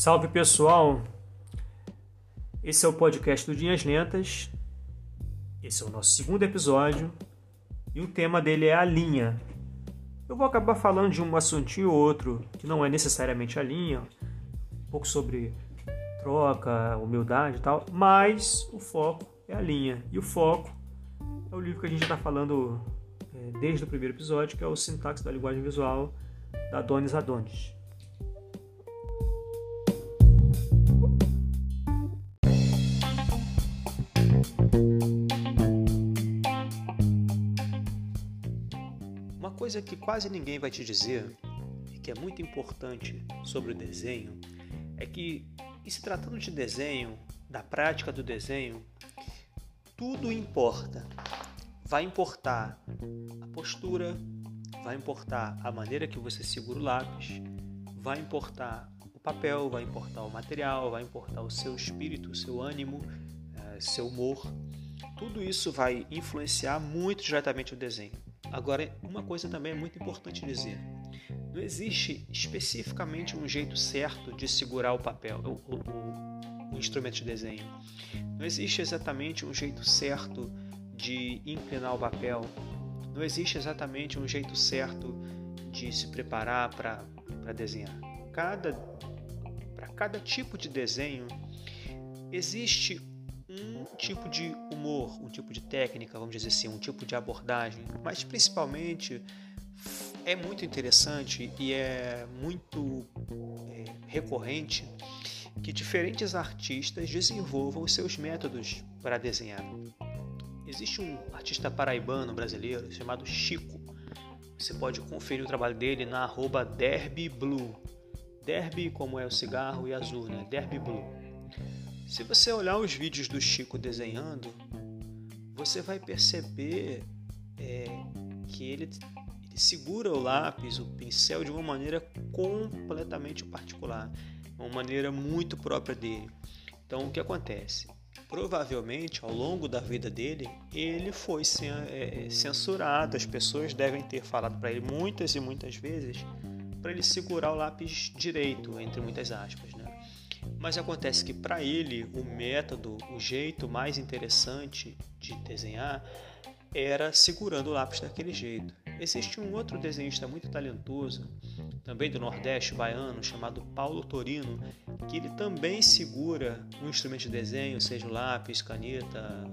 Salve pessoal! Esse é o podcast do Linhas Lentas. Esse é o nosso segundo episódio e o tema dele é a linha. Eu vou acabar falando de um assuntinho ou outro que não é necessariamente a linha, um pouco sobre troca, humildade e tal, mas o foco é a linha. E o foco é o livro que a gente está falando é, desde o primeiro episódio, que é o Sintaxe da Linguagem Visual, da Adonis Adonis. Coisa que quase ninguém vai te dizer e que é muito importante sobre o desenho é que, se tratando de desenho, da prática do desenho, tudo importa. Vai importar a postura, vai importar a maneira que você segura o lápis, vai importar o papel, vai importar o material, vai importar o seu espírito, o seu ânimo, eh, seu humor. Tudo isso vai influenciar muito diretamente o desenho. Agora, uma coisa também é muito importante dizer: não existe especificamente um jeito certo de segurar o papel, o, o, o instrumento de desenho. Não existe exatamente um jeito certo de inclinar o papel. Não existe exatamente um jeito certo de se preparar para desenhar. Cada para cada tipo de desenho existe um tipo de humor, um tipo de técnica, vamos dizer assim, um tipo de abordagem, mas principalmente é muito interessante e é muito é, recorrente que diferentes artistas desenvolvam os seus métodos para desenhar. Existe um artista paraibano brasileiro chamado Chico. Você pode conferir o trabalho dele na arroba derbyblue. Derby como é o cigarro e azul, né? Derby Blue. Se você olhar os vídeos do Chico desenhando, você vai perceber é, que ele, ele segura o lápis, o pincel de uma maneira completamente particular, uma maneira muito própria dele. Então, o que acontece? Provavelmente, ao longo da vida dele, ele foi é, censurado. As pessoas devem ter falado para ele muitas e muitas vezes para ele segurar o lápis direito, entre muitas aspas. Né? Mas acontece que para ele o método, o jeito mais interessante de desenhar era segurando o lápis daquele jeito. Existe um outro desenhista muito talentoso, também do Nordeste baiano, chamado Paulo Torino, que ele também segura um instrumento de desenho, seja o lápis, caneta,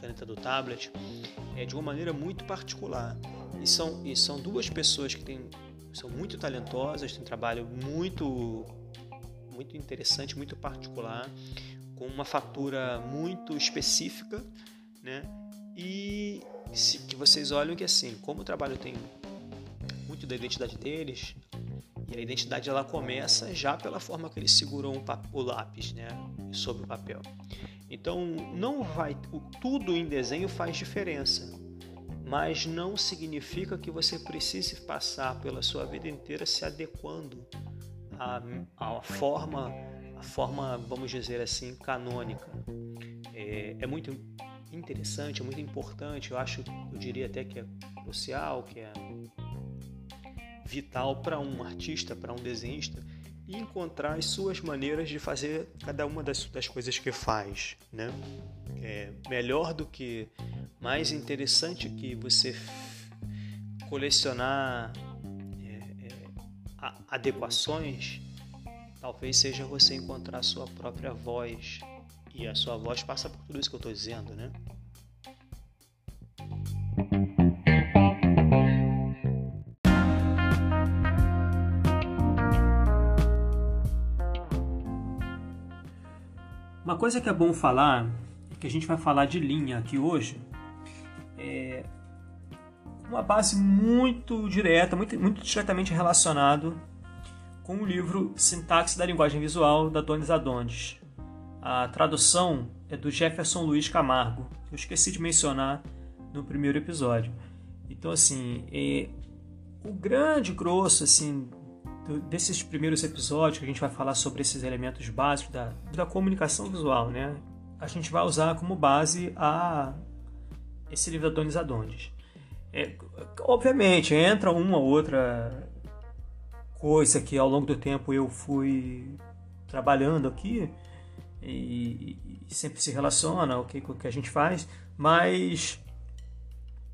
caneta do tablet, é de uma maneira muito particular. E são, e são duas pessoas que têm, são muito talentosas, têm um trabalho muito muito interessante, muito particular, com uma fatura muito específica, né? E se, que vocês olham que assim, como o trabalho tem muito da identidade deles, e a identidade ela começa já pela forma que eles seguram o, o lápis, né, sobre o papel. Então, não vai o, tudo em desenho faz diferença, mas não significa que você precise passar pela sua vida inteira se adequando a, a forma, a forma, vamos dizer assim, canônica. É, é, muito interessante, é muito importante, eu acho, eu diria até que é crucial, que é vital para um artista, para um desenhista, encontrar as suas maneiras de fazer cada uma das, das coisas que faz, né? É melhor do que, mais interessante que você colecionar adequações, talvez seja você encontrar a sua própria voz. E a sua voz passa por tudo isso que eu estou dizendo, né? Uma coisa que é bom falar, é que a gente vai falar de linha aqui hoje, é uma base muito direta, muito, muito diretamente relacionado com o livro Sintaxe da Linguagem Visual, da Donis Adonis. A tradução é do Jefferson Luiz Camargo, que eu esqueci de mencionar no primeiro episódio. Então, assim, é, o grande grosso, assim, desses primeiros episódios que a gente vai falar sobre esses elementos básicos da, da comunicação visual, né? A gente vai usar como base a esse livro da Donis Adonis. É, obviamente, entra uma outra coisa que ao longo do tempo eu fui trabalhando aqui e, e sempre se relaciona com o que a gente faz, mas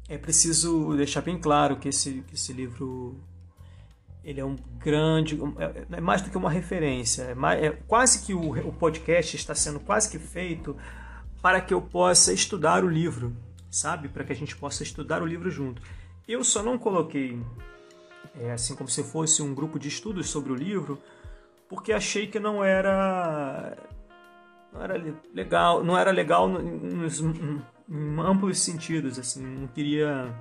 é preciso deixar bem claro que esse, que esse livro ele é um grande, é, é mais do que uma referência, é, mais, é quase que o, o podcast está sendo quase que feito para que eu possa estudar o livro, sabe? Para que a gente possa estudar o livro junto. Eu só não coloquei, é, assim como se fosse um grupo de estudos sobre o livro, porque achei que não era não era legal, não era legal nos, em amplos sentidos, assim, não queria,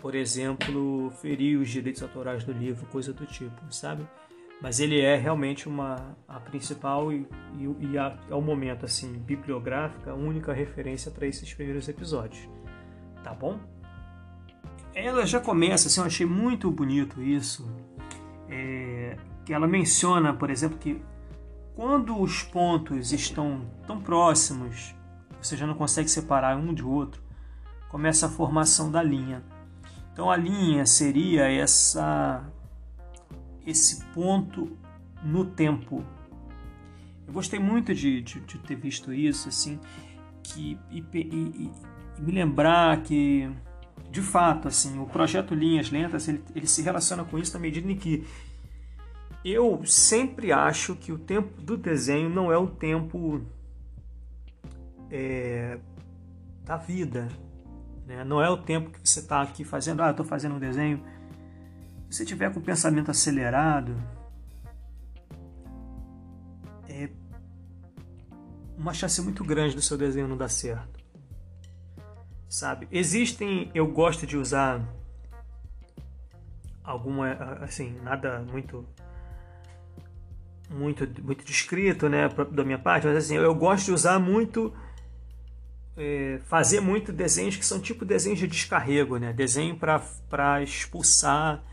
por exemplo, ferir os direitos autorais do livro, coisa do tipo, sabe? Mas ele é realmente uma a principal e, e, e ao momento assim bibliográfica, única referência para esses primeiros episódios, tá bom? Ela já começa, assim, eu achei muito bonito isso, é, que ela menciona, por exemplo, que quando os pontos estão tão próximos, você já não consegue separar um de outro, começa a formação da linha. Então a linha seria essa esse ponto no tempo. Eu gostei muito de, de, de ter visto isso, assim, que e, e, e, me lembrar que de fato, assim, o projeto Linhas Lentas ele, ele se relaciona com isso na medida em que eu sempre acho que o tempo do desenho não é o tempo é, da vida. Né? Não é o tempo que você está aqui fazendo, ah, estou fazendo um desenho. Se você tiver com o pensamento acelerado, é uma chance muito grande do seu desenho não dar certo. Sabe? Existem, eu gosto de usar alguma, assim, nada muito muito, muito descrito, né, da minha parte, mas assim, eu gosto de usar muito, é, fazer muito desenhos que são tipo desenhos de descarrego, né, desenho para expulsar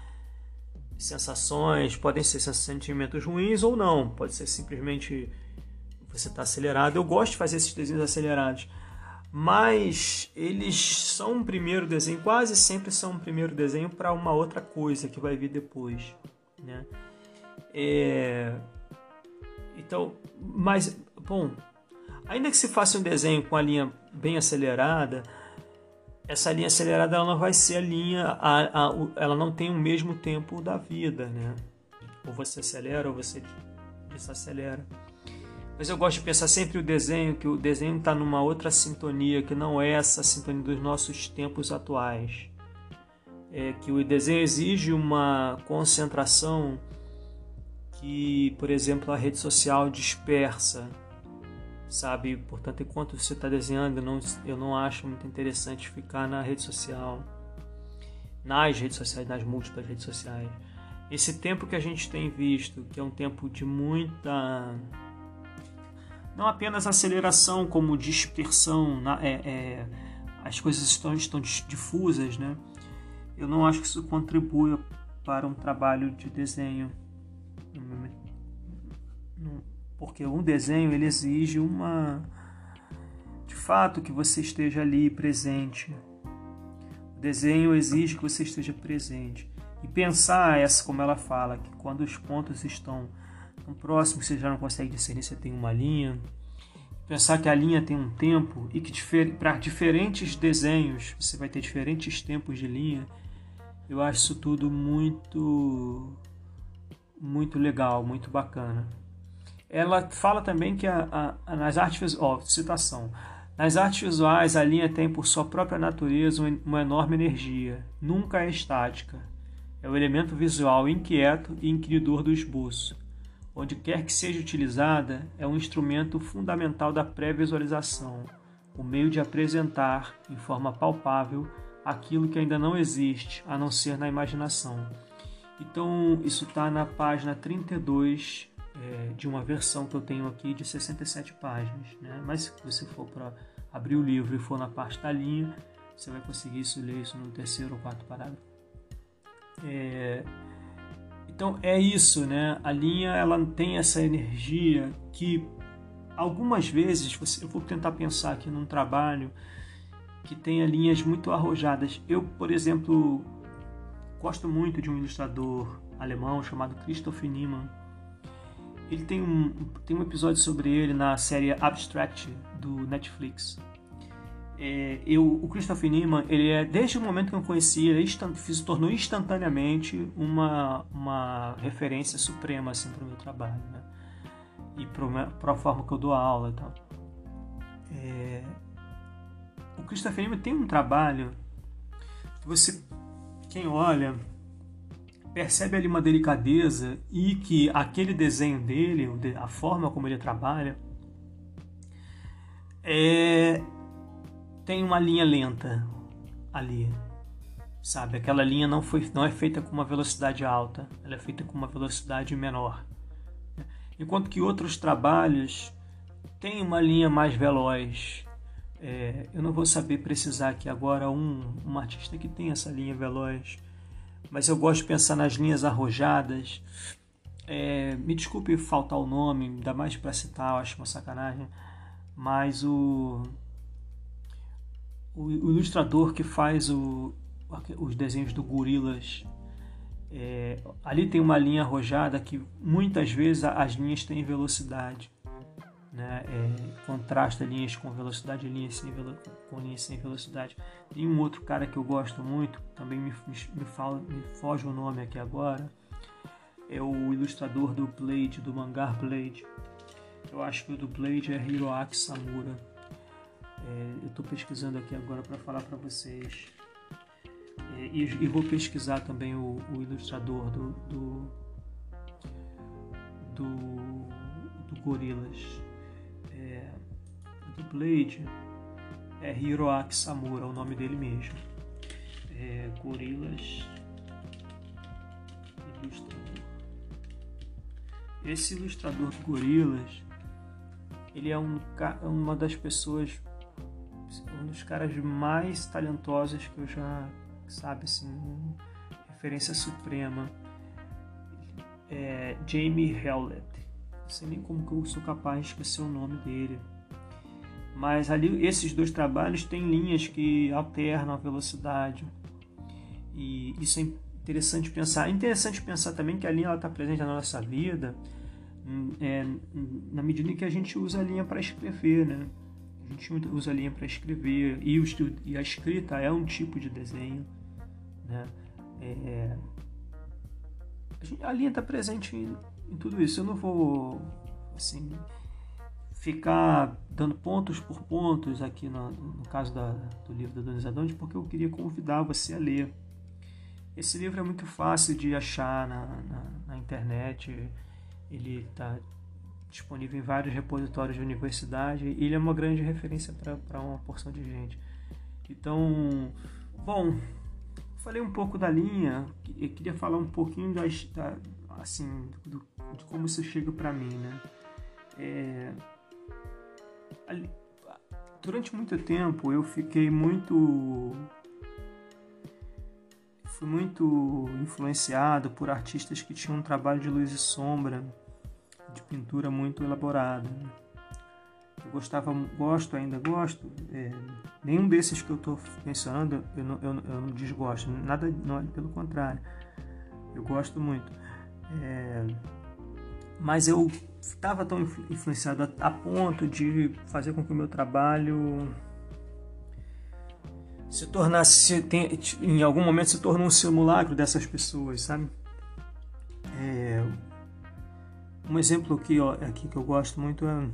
sensações, podem ser sentimentos ruins ou não, pode ser simplesmente você está acelerado. Eu gosto de fazer esses desenhos acelerados, mas eles são um primeiro desenho, quase sempre são um primeiro desenho para uma outra coisa que vai vir depois, né? É, então, mas, bom, ainda que se faça um desenho com a linha bem acelerada, essa linha acelerada ela não vai ser a linha, a, a, ela não tem o mesmo tempo da vida, né? Ou você acelera ou você desacelera. Mas eu gosto de pensar sempre o desenho, que o desenho está numa outra sintonia, que não é essa sintonia dos nossos tempos atuais. É que o desenho exige uma concentração que, por exemplo, a rede social dispersa, sabe? Portanto, enquanto você está desenhando, eu não, eu não acho muito interessante ficar na rede social, nas redes sociais, nas múltiplas redes sociais. Esse tempo que a gente tem visto, que é um tempo de muita. Não apenas aceleração, como dispersão, é, é, as coisas estão, estão difusas, né? Eu não acho que isso contribua para um trabalho de desenho porque um desenho ele exige uma de fato que você esteja ali presente. O desenho exige que você esteja presente. E pensar essa como ela fala, que quando os pontos estão tão próximos, você já não consegue discernir se tem uma linha. Pensar que a linha tem um tempo e que para diferentes desenhos você vai ter diferentes tempos de linha. Eu acho isso tudo muito muito legal, muito bacana. Ela fala também que a, a, nas artes ó, citação, nas artes visuais a linha tem por sua própria natureza uma enorme energia, nunca é estática. É o elemento visual inquieto e inquiridor do esboço. Onde quer que seja utilizada, é um instrumento fundamental da pré-visualização, o meio de apresentar, em forma palpável, aquilo que ainda não existe, a não ser na imaginação. Então, isso está na página 32 é, de uma versão que eu tenho aqui de 67 páginas. Né? Mas se você for para abrir o livro e for na parte da linha, você vai conseguir isso, ler isso no terceiro ou quarto parágrafo. É, então é isso, né? A linha ela tem essa energia que algumas vezes você, eu vou tentar pensar aqui num trabalho que tenha linhas muito arrojadas. Eu, por exemplo, Gosto muito de um ilustrador alemão chamado Christoph Niemann. Ele tem um, tem um episódio sobre ele na série Abstract do Netflix. É, eu, o Christopher Neiman, ele é, desde o momento que eu conheci, ele se tornou instantaneamente uma, uma referência suprema assim, para o meu trabalho. Né? E para a forma que eu dou aula tal. É, o Christopher Neiman tem um trabalho você, quem olha, percebe ali uma delicadeza e que aquele desenho dele, a forma como ele trabalha, é, tem uma linha lenta ali, sabe? Aquela linha não foi, não é feita com uma velocidade alta, ela é feita com uma velocidade menor. Enquanto que outros trabalhos têm uma linha mais veloz. É, eu não vou saber precisar aqui agora um, um artista que tem essa linha veloz mas eu gosto de pensar nas linhas arrojadas. É, me desculpe faltar o nome, ainda mais para citar, acho uma sacanagem, mas o, o, o ilustrador que faz o, os desenhos do Gorilas, é, ali tem uma linha arrojada que muitas vezes as linhas têm velocidade né? É, contrasta linhas com velocidade e linhas sem, velo com linhas sem velocidade. Tem um outro cara que eu gosto muito, também me, me, fala, me foge o nome aqui agora, é o ilustrador do Blade, do mangá Blade. Eu acho que o do Blade é Hiroaki Samura. É, eu estou pesquisando aqui agora para falar para vocês. É, e, e, vou pesquisar também o, o ilustrador do, do, do, do Gorilas do Blade é Hiroaki Samura, o nome dele mesmo. É, Gorilas Ilustrador. Esse ilustrador do Gorilas, ele é um, uma das pessoas, um dos caras mais talentosos que eu já, sabe, assim, referência suprema. É Jamie Hewlett. Não sei nem como que eu sou capaz de esquecer o nome dele mas ali esses dois trabalhos têm linhas que alternam a velocidade e isso é interessante pensar. É interessante pensar também que a linha está presente na nossa vida hum, é, na medida em que a gente usa a linha para escrever, né? A gente usa a linha para escrever e, o, e, a escrita é um tipo de desenho, né? É, a linha está presente em tudo isso. Eu não vou assim ficar dando pontos por pontos aqui no, no caso da, do livro da Dona Isadonde, porque eu queria convidar você a ler. Esse livro é muito fácil de achar na, na, na internet, ele está disponível em vários repositórios de universidade e ele é uma grande referência para uma porção de gente. Então, bom, falei um pouco da linha, eu queria falar um pouquinho das, da, assim, do, de como isso chega para mim, né? É, durante muito tempo eu fiquei muito fui muito influenciado por artistas que tinham um trabalho de luz e sombra de pintura muito elaborado eu gostava gosto ainda gosto é, nenhum desses que eu estou mencionando eu não, eu, eu não desgosto nada não, pelo contrário eu gosto muito é, mas eu estava tão influenciado a, a, ponto de fazer com que o meu trabalho se tornasse tem, em algum momento se tornou um simulacro dessas pessoas, sabe? É, um exemplo aqui, ó, aqui que eu gosto muito é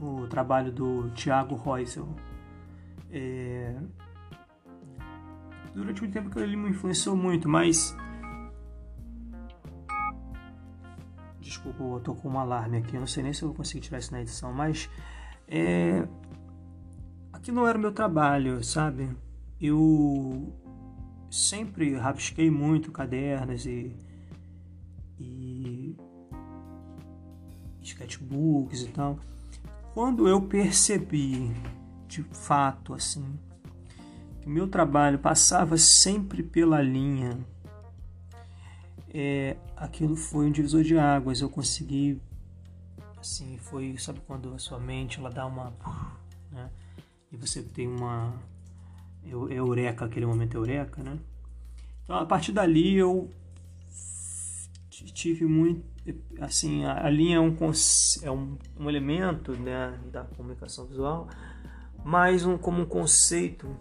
o trabalho do Tiago Reusel. É, durante muito tempo que ele me influenciou muito, mas Desculpa, eu tô com um alarme aqui. Eu não sei nem se eu vou conseguir tirar isso na edição, mas é, aqui não era o meu trabalho, sabe? Eu sempre rabisquei muito cadernos e, e sketchbooks e tal. Quando eu percebi de fato assim que meu trabalho passava sempre pela linha é, aquilo foi um divisor de águas. Eu consegui, assim, foi, sabe quando a sua mente ela dá uma, né? E você tem uma eureka, aquele momento eureka, né? Então, a partir dali eu tive muito, assim, a, linha é um, é um, um elemento né, da comunicação visual, mas um, como um conceito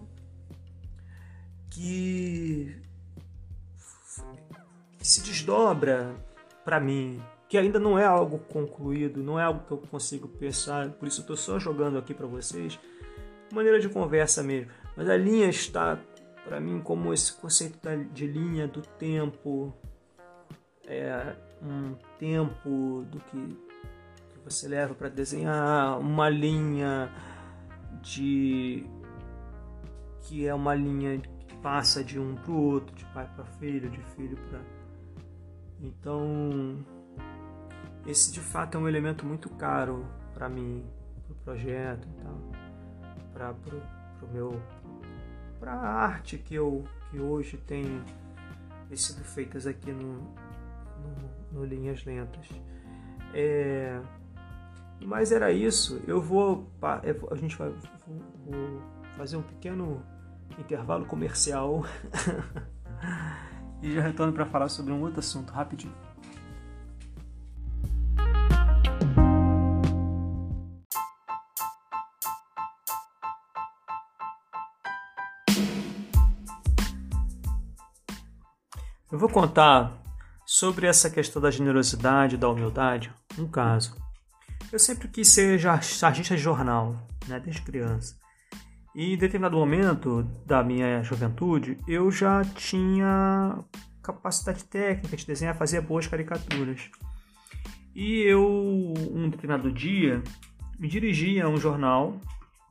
que, que se desdobra para mim, que ainda não é algo concluído, não é algo que eu consigo pensar, por isso eu estou só jogando aqui para vocês, maneira de conversa mesmo. Mas a linha está para mim como esse conceito de linha do tempo, é, um tempo do que, que você leva para desenhar, uma linha de que é uma linha que passa de um para o outro, de pai para filho, de filho para então esse de fato é um elemento muito caro para mim, para o projeto para o meu para a arte que eu que hoje tem sido feitas aqui no, no, no Linhas Lentas. É, mas era isso. Eu vou. A gente vai fazer um pequeno intervalo comercial e já retorno para falar sobre um outro assunto rapidinho. Eu vou contar sobre essa questão da generosidade, da humildade, um caso. Eu sempre quis ser sargista de jornal, né, desde criança. E em determinado momento da minha juventude, eu já tinha capacidade técnica de desenhar, fazia boas caricaturas. E eu, um determinado dia, me dirigi a um jornal,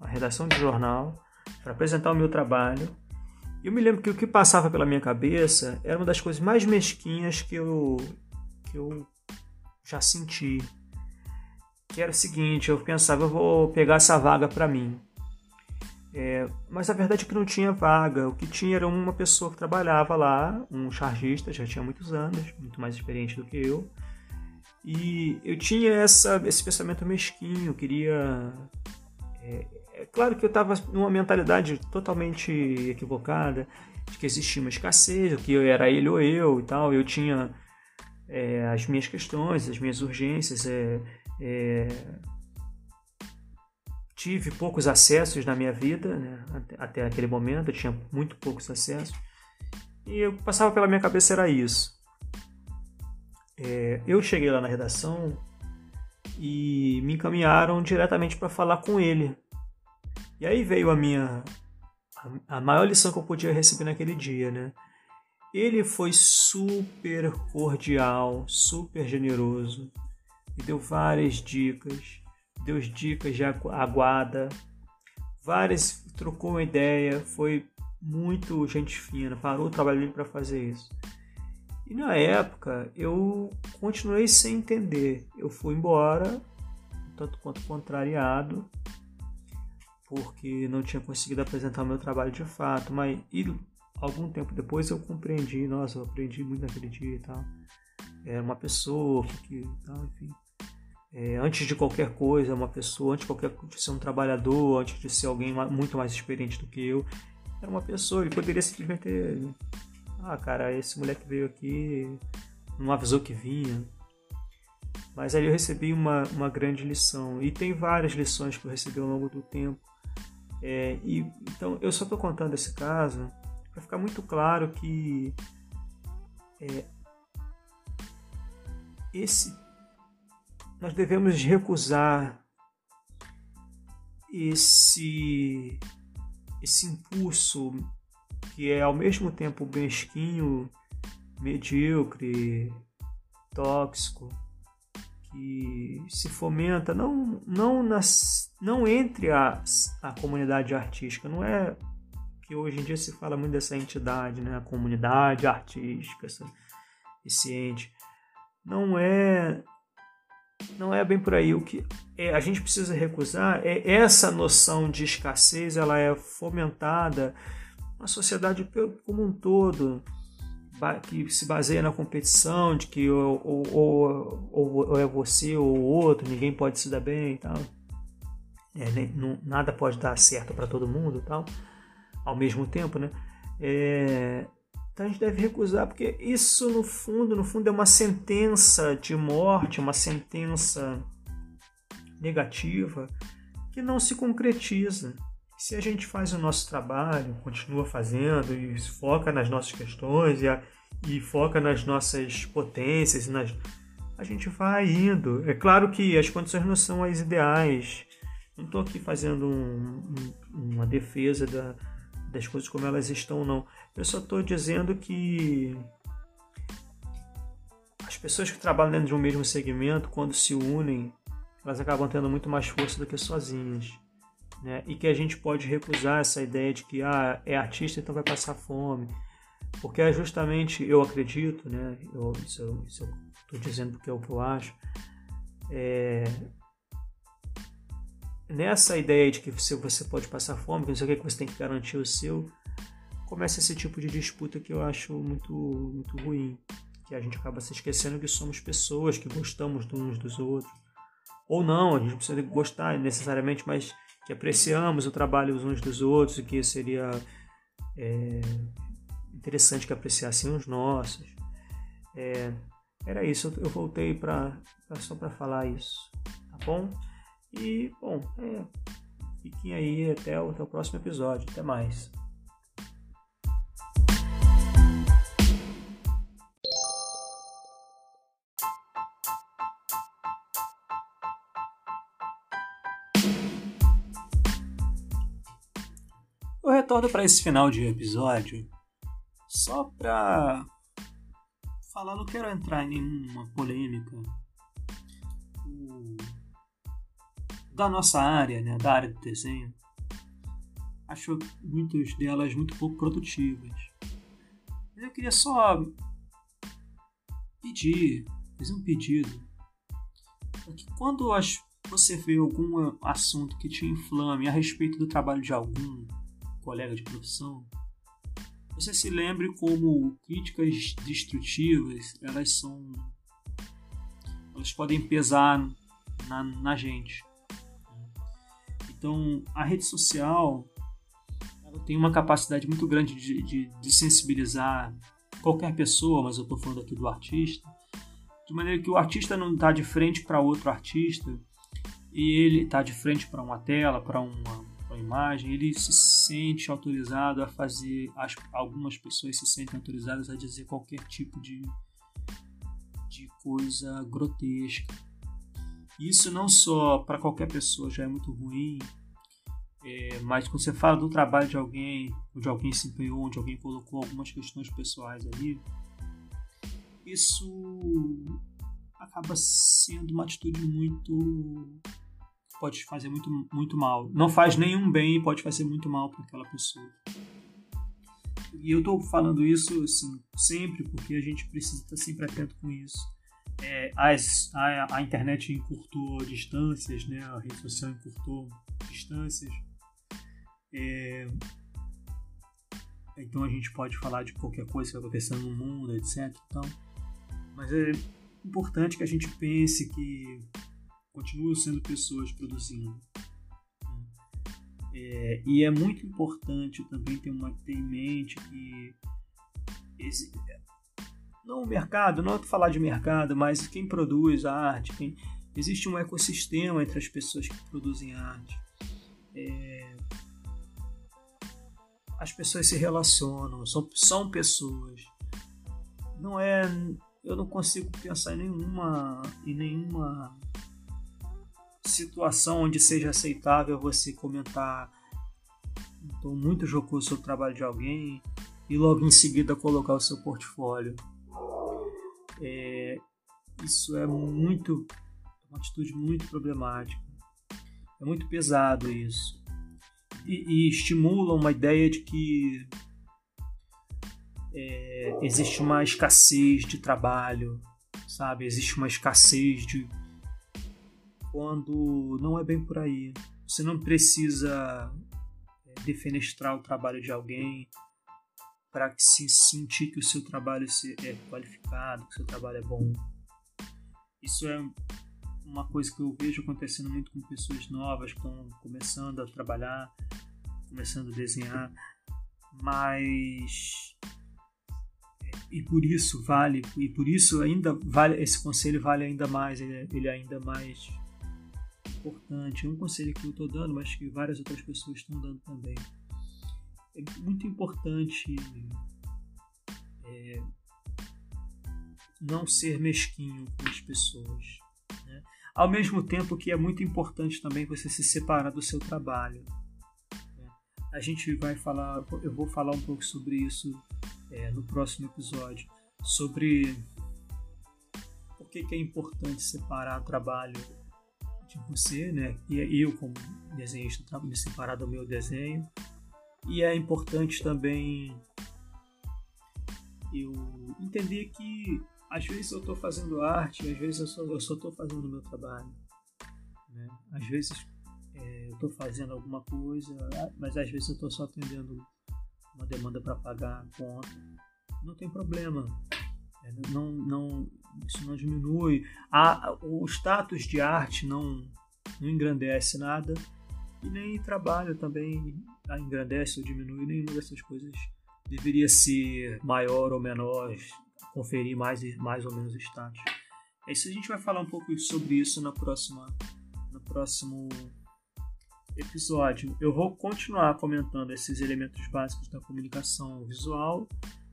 a redação de jornal, para apresentar o meu trabalho eu me lembro que o que passava pela minha cabeça era uma das coisas mais mesquinhas que eu, que eu já senti. Que era o seguinte, eu pensava, eu vou pegar essa vaga para mim. É, mas a verdade é que não tinha vaga. O que tinha era uma pessoa que trabalhava lá, um chargista, já tinha muitos anos, muito mais experiente do que eu. E eu tinha essa, esse pensamento mesquinho, eu queria é, é claro que eu estava numa mentalidade totalmente equivocada, de que existia uma escassez, que eu era ele ou eu e tal. Eu tinha é, as minhas questões, as minhas urgências. É, é, tive poucos acessos na minha vida, né? até, aquele momento, eu tinha muito poucos acessos. E o que passava pela minha cabeça era isso. É, eu cheguei lá na redação e me encaminharam diretamente para falar com ele, e aí veio a minha a maior lição que eu podia receber naquele dia, né? Ele foi super cordial, super generoso, me deu várias dicas, deu dicas de aguada, várias trocou uma ideia, foi muito gente fina, parou o trabalho dele para fazer isso. E na época eu continuei sem entender. Eu fui embora, tanto quanto contrariado, porque não tinha conseguido apresentar meu trabalho de fato, mas e, algum tempo depois eu compreendi, nossa, eu aprendi muito naquele dia e tal. Era uma pessoa que, tal, enfim. É, antes de qualquer coisa, uma pessoa, antes de qualquer de ser um trabalhador, antes de ser alguém muito mais experiente do que eu, era uma pessoa. Ele poderia simplesmente ter, ah, cara, esse moleque veio aqui, não avisou que vinha. Mas aí eu recebi uma, uma grande lição. E tem várias lições que eu recebi ao longo do tempo. É, e, então, eu só estou contando esse caso para ficar muito claro que é, esse nós devemos recusar esse esse impulso que é ao mesmo tempo mesquinho, medíocre, tóxico, que se fomenta não, não, nas, não entre a, a comunidade artística, não é que hoje em dia se fala muito dessa entidade, né? a comunidade artística, esse ente. Não é não é bem por aí. O que é, a gente precisa recusar é essa noção de escassez, ela é fomentada na sociedade como um todo que se baseia na competição, de que ou, ou, ou, ou é você ou outro, ninguém pode se dar bem e tal. É, nem, não, nada pode dar certo para todo mundo tal, ao mesmo tempo, né? É, Então a gente deve recusar, porque isso no fundo, no fundo é uma sentença de morte, uma sentença negativa que não se concretiza. Se a gente faz o nosso trabalho, continua fazendo e foca nas nossas questões e, a, e foca nas nossas potências, nas, a gente vai indo. É claro que as condições não são as ideais. Não estou aqui fazendo um, um, uma defesa da, das coisas como elas estão, não. Eu só estou dizendo que as pessoas que trabalham dentro de um mesmo segmento, quando se unem, elas acabam tendo muito mais força do que sozinhas. Né? E que a gente pode recusar essa ideia de que ah, é artista, então vai passar fome. Porque é justamente, eu acredito, né? eu, isso, eu estou dizendo porque é o que eu acho, é, nessa ideia de que você, pode passar fome, que não sei o que, que você tem que garantir o seu, começa esse tipo de disputa que eu acho muito, muito ruim. Que a gente acaba se esquecendo que somos pessoas, que gostamos uns dos outros. Ou não, a gente precisa gostar necessariamente, mas que apreciamos o trabalho uns dos outros e que seria é, interessante que apreciassem os nossos. É, era isso, eu voltei para só para falar isso, tá bom? E, bom, é, fiquem aí até o, até o próximo episódio. Até mais. Retorno para esse final de episódio só para falar, não quero entrar em nenhuma polêmica da nossa área, né, da área do desenho. Acho muitas delas muito pouco produtivas. Mas eu queria só pedir, fazer um pedido, que quando você vê algum assunto que te inflame a respeito do trabalho de algum colega de profissão, você se lembre como críticas destrutivas elas são elas podem pesar na, na gente. Então, a rede social ela tem uma capacidade muito grande de, de, de sensibilizar qualquer pessoa, mas eu estou falando aqui do artista, de maneira que o artista não está de frente para outro artista e ele está de frente para uma tela, para uma, uma, imagem, ele se sente autorizado a fazer, as, algumas pessoas se sentem autorizadas a dizer qualquer tipo de, de coisa grotesca. Isso não só para qualquer pessoa já é muito ruim, é, mas quando você fala do trabalho de alguém, onde alguém se empenhou, onde alguém colocou algumas questões pessoais ali, isso acaba sendo uma atitude muito pode fazer muito, muito mal. Não faz nenhum bem e pode fazer muito mal para aquela pessoa. E eu estou falando isso assim, sempre porque a gente precisa estar sempre atento com isso é, as, a, a, internet encurtou distâncias, né? a rede social encurtou distâncias. É, então a gente pode falar de qualquer coisa que está acontecendo no mundo, etc. Então, mas é importante que a gente pense que continuam sendo pessoas produzindo. Né? É, e é muito importante também ter, uma, ter em mente que esse, não o mercado, não é falar de mercado, mas quem produz a arte, quem, existe um ecossistema entre as pessoas que produzem arte. É, as pessoas se relacionam, são, são pessoas. Não é, eu não consigo pensar em nenhuma, em nenhuma situação onde seja aceitável você comentar então, muito jocoso sobre o trabalho de alguém e logo em seguida colocar o seu portfólio. É, isso é muito uma atitude muito problemática. É muito pesado isso. E, e estimula uma ideia de que é, existe uma escassez de trabalho, sabe? Existe uma escassez de. Quando não é bem por aí. Você não precisa é, defenestrar o trabalho de alguém, para se sentir que o seu trabalho é qualificado, que o seu trabalho é bom. Isso é uma coisa que eu vejo acontecendo muito com pessoas novas que estão começando a trabalhar, começando a desenhar, mas e por isso vale, e por isso ainda vale, esse conselho vale ainda mais, ele é, ele é ainda mais importante. É um conselho que eu estou dando, mas que várias outras pessoas estão dando também. É muito importante é, não ser mesquinho com as pessoas. Né? Ao mesmo tempo que é muito importante também você se separar do seu trabalho. Né? A gente vai falar, eu vou falar um pouco sobre isso é, no próximo episódio, sobre por que, que é importante separar trabalho de você, né? E eu como desenhista me separar do meu desenho. E é importante também eu entender que às vezes eu estou fazendo arte, às vezes eu só, eu só estou fazendo o meu trabalho. Né? Às vezes é, eu estou fazendo alguma coisa, mas às vezes eu estou só atendendo uma demanda para pagar a conta. Não tem problema. Não, não, isso não diminui. A, o status de arte não, não engrandece nada e nem trabalho também engrandece ou diminui. Nenhuma dessas coisas deveria ser maior ou menor conferir mais, mais ou menos status. É isso, a gente vai falar um pouco sobre isso na próxima, no próximo episódio. Eu vou continuar comentando esses elementos básicos da comunicação visual.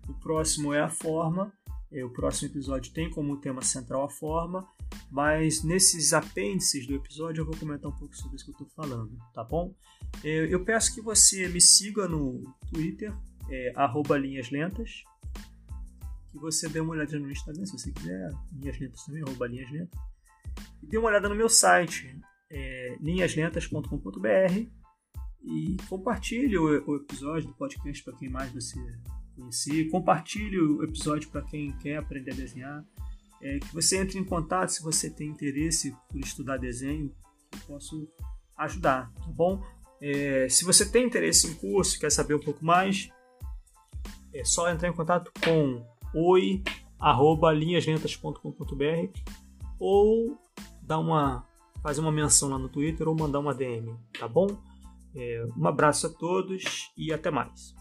O próximo é a forma. É, o próximo episódio tem como tema central a forma, mas nesses apêndices do episódio eu vou comentar um pouco sobre isso que eu estou falando, tá bom? É, eu peço que você me siga no Twitter, é, linhas lentas, que você dê uma olhadinha no Instagram, se você quiser, linhas lentas também, arroba linhas lentas. E dê uma olhada no meu site, é, linhaslentas.com.br e compartilhe o, o, episódio do podcast para quem mais você conhecer. Compartilhe o episódio para quem quer aprender a desenhar. É, que você entre em contato se você tem interesse por estudar desenho, eu posso ajudar, tá bom? É, se você tem interesse em curso, quer saber um pouco mais, é só entrar em contato com oi@linhaslentas.com.br ou dar uma fazer uma menção lá no Twitter ou mandar uma DM, tá bom? É, um abraço a todos e até mais.